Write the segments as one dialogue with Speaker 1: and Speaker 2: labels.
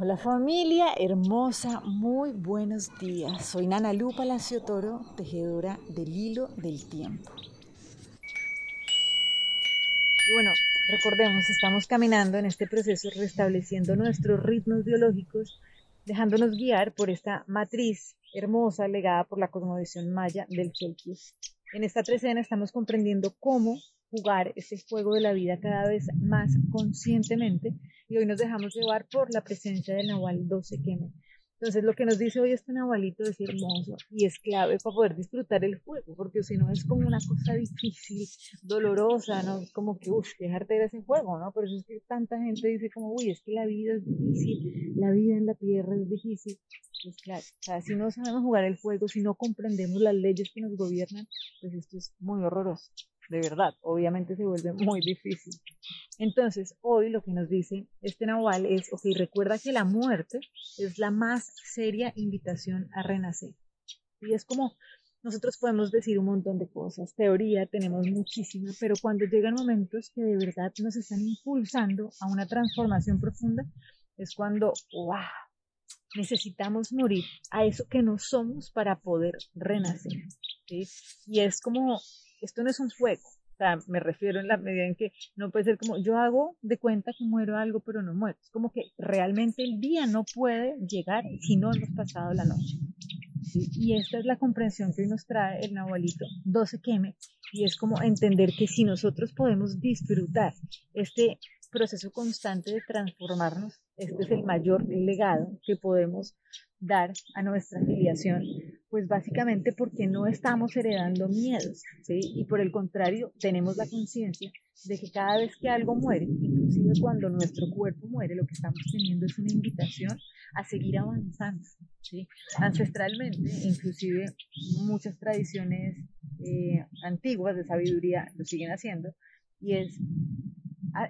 Speaker 1: Hola familia hermosa, muy buenos días. Soy Nana Lu Palacio Toro, tejedora del hilo del tiempo. Y bueno, recordemos, estamos caminando en este proceso restableciendo nuestros ritmos biológicos, dejándonos guiar por esta matriz hermosa legada por la cosmovisión maya del Chelkis. En esta trecena estamos comprendiendo cómo jugar ese juego de la vida cada vez más conscientemente y hoy nos dejamos llevar por la presencia del Nahual 12 Queme. Entonces lo que nos dice hoy este Nahualito es hermoso y es clave para poder disfrutar el juego, porque si no es como una cosa difícil, dolorosa, ¿no? Como que, uff, dejarte de ese juego, ¿no? Por eso es que tanta gente dice como, uy, es que la vida es difícil, la vida en la tierra es difícil. Pues claro, o sea, si no sabemos jugar el juego, si no comprendemos las leyes que nos gobiernan, pues esto es muy horroroso de verdad, obviamente se vuelve muy difícil. Entonces, hoy lo que nos dice este Nahual es, ok, recuerda que la muerte es la más seria invitación a renacer. Y es como, nosotros podemos decir un montón de cosas, teoría tenemos muchísima, pero cuando llegan momentos que de verdad nos están impulsando a una transformación profunda, es cuando, wow, necesitamos morir a eso que no somos para poder renacer. Y es como esto no es un juego. O sea, me refiero en la medida en que no puede ser como yo hago de cuenta que muero algo, pero no muero. Es como que realmente el día no puede llegar si no hemos pasado la noche. Y esta es la comprensión que hoy nos trae el Nahualito 12 Queme, y es como entender que si nosotros podemos disfrutar este proceso constante de transformarnos, este es el mayor legado que podemos dar a nuestra afiliación, pues básicamente porque no estamos heredando miedos, ¿sí? Y por el contrario, tenemos la conciencia de que cada vez que algo muere, inclusive cuando nuestro cuerpo muere, lo que estamos teniendo es una invitación a seguir avanzando, ¿sí? Ancestralmente, inclusive muchas tradiciones eh, antiguas de sabiduría lo siguen haciendo, y es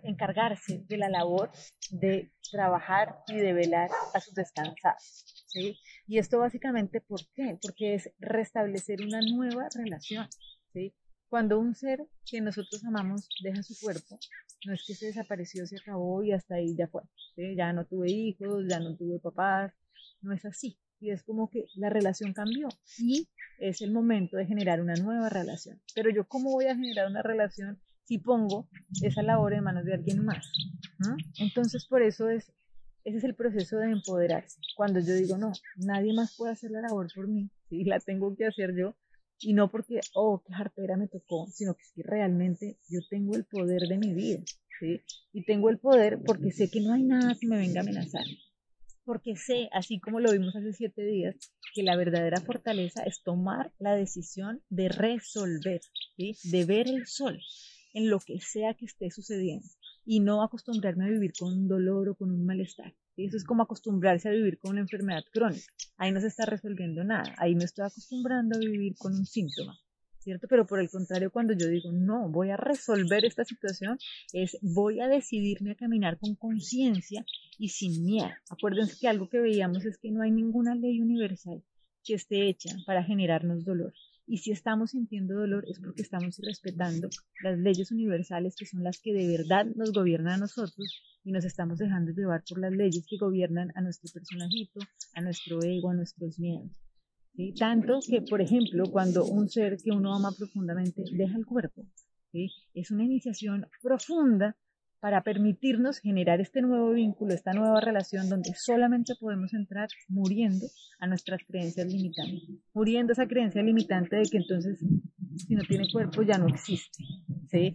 Speaker 1: encargarse de la labor de trabajar y de velar a sus descansados. ¿sí? Y esto básicamente, ¿por qué? Porque es restablecer una nueva relación. ¿sí? Cuando un ser que nosotros amamos deja su cuerpo, no es que se desapareció, se acabó y hasta ahí ya fue. ¿sí? Ya no tuve hijos, ya no tuve papás, no es así. Y es como que la relación cambió y es el momento de generar una nueva relación. Pero yo, ¿cómo voy a generar una relación si pongo esa labor en manos de alguien más. Entonces, por eso es, ese es el proceso de empoderarse. Cuando yo digo, no, nadie más puede hacer la labor por mí, ¿sí? la tengo que hacer yo, y no porque, oh, qué jartera me tocó, sino que es realmente yo tengo el poder de mi vida, ¿sí? Y tengo el poder porque sé que no hay nada que me venga a amenazar. Porque sé, así como lo vimos hace siete días, que la verdadera fortaleza es tomar la decisión de resolver, ¿sí? de ver el sol en lo que sea que esté sucediendo y no acostumbrarme a vivir con un dolor o con un malestar. Eso es como acostumbrarse a vivir con una enfermedad crónica. Ahí no se está resolviendo nada. Ahí me estoy acostumbrando a vivir con un síntoma. ¿Cierto? Pero por el contrario, cuando yo digo, no, voy a resolver esta situación, es voy a decidirme a caminar con conciencia y sin miedo. Acuérdense que algo que veíamos es que no hay ninguna ley universal que esté hecha para generarnos dolor. Y si estamos sintiendo dolor es porque estamos respetando las leyes universales que son las que de verdad nos gobiernan a nosotros y nos estamos dejando llevar por las leyes que gobiernan a nuestro personajito, a nuestro ego, a nuestros miedos. Tanto que, por ejemplo, cuando un ser que uno ama profundamente deja el cuerpo, es una iniciación profunda para permitirnos generar este nuevo vínculo, esta nueva relación donde solamente podemos entrar muriendo a nuestras creencias limitantes, muriendo esa creencia limitante de que entonces si no tiene cuerpo ya no existe. ¿sí?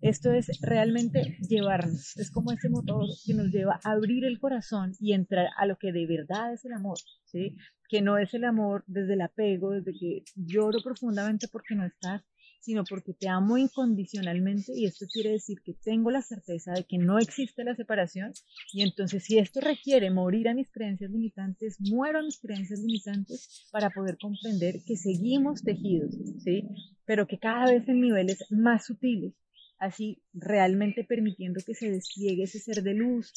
Speaker 1: Esto es realmente llevarnos, es como ese motor que nos lleva a abrir el corazón y entrar a lo que de verdad es el amor, ¿sí? que no es el amor desde el apego, desde que lloro profundamente porque no estás, sino porque te amo incondicionalmente y esto quiere decir que tengo la certeza de que no existe la separación y entonces si esto requiere morir a mis creencias limitantes, muero a mis creencias limitantes para poder comprender que seguimos tejidos, ¿sí? Pero que cada vez en niveles más sutiles, así realmente permitiendo que se despliegue ese ser de luz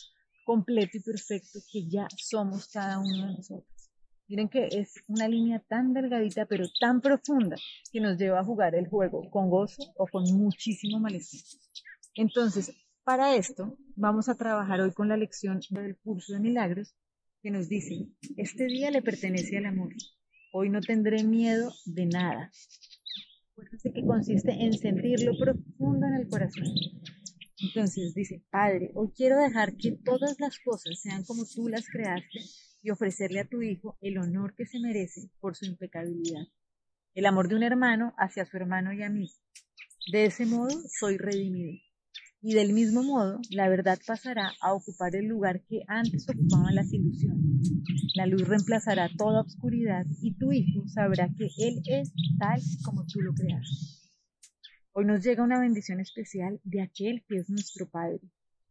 Speaker 1: completo y perfecto que ya somos cada uno de nosotros. Miren que es una línea tan delgadita pero tan profunda que nos lleva a jugar el juego con gozo o con muchísimo malestar. Entonces, para esto vamos a trabajar hoy con la lección del curso de milagros que nos dice, este día le pertenece al amor. Hoy no tendré miedo de nada. Acuérdense que consiste en sentirlo profundo en el corazón. Entonces dice, Padre, hoy quiero dejar que todas las cosas sean como tú las creaste y ofrecerle a tu Hijo el honor que se merece por su impecabilidad. El amor de un hermano hacia su hermano y a mí. De ese modo soy redimido. Y del mismo modo, la verdad pasará a ocupar el lugar que antes ocupaban las ilusiones. La luz reemplazará toda oscuridad y tu Hijo sabrá que Él es tal como tú lo creaste. Hoy nos llega una bendición especial de aquel que es nuestro Padre.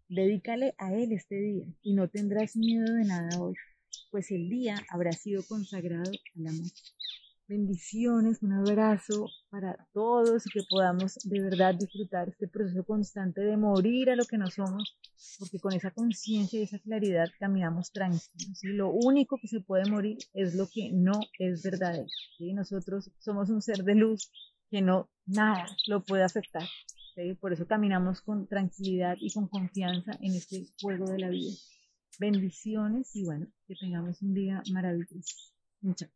Speaker 1: Dedícale a Él este día y no tendrás miedo de nada hoy, pues el día habrá sido consagrado al amor. Bendiciones, un abrazo para todos y que podamos de verdad disfrutar este proceso constante de morir a lo que no somos, porque con esa conciencia y esa claridad caminamos tranquilos. Y lo único que se puede morir es lo que no es verdadero. y Nosotros somos un ser de luz que no nada lo puede afectar. Por eso caminamos con tranquilidad y con confianza en este juego de la vida. Bendiciones y bueno, que tengamos un día maravilloso. Muchas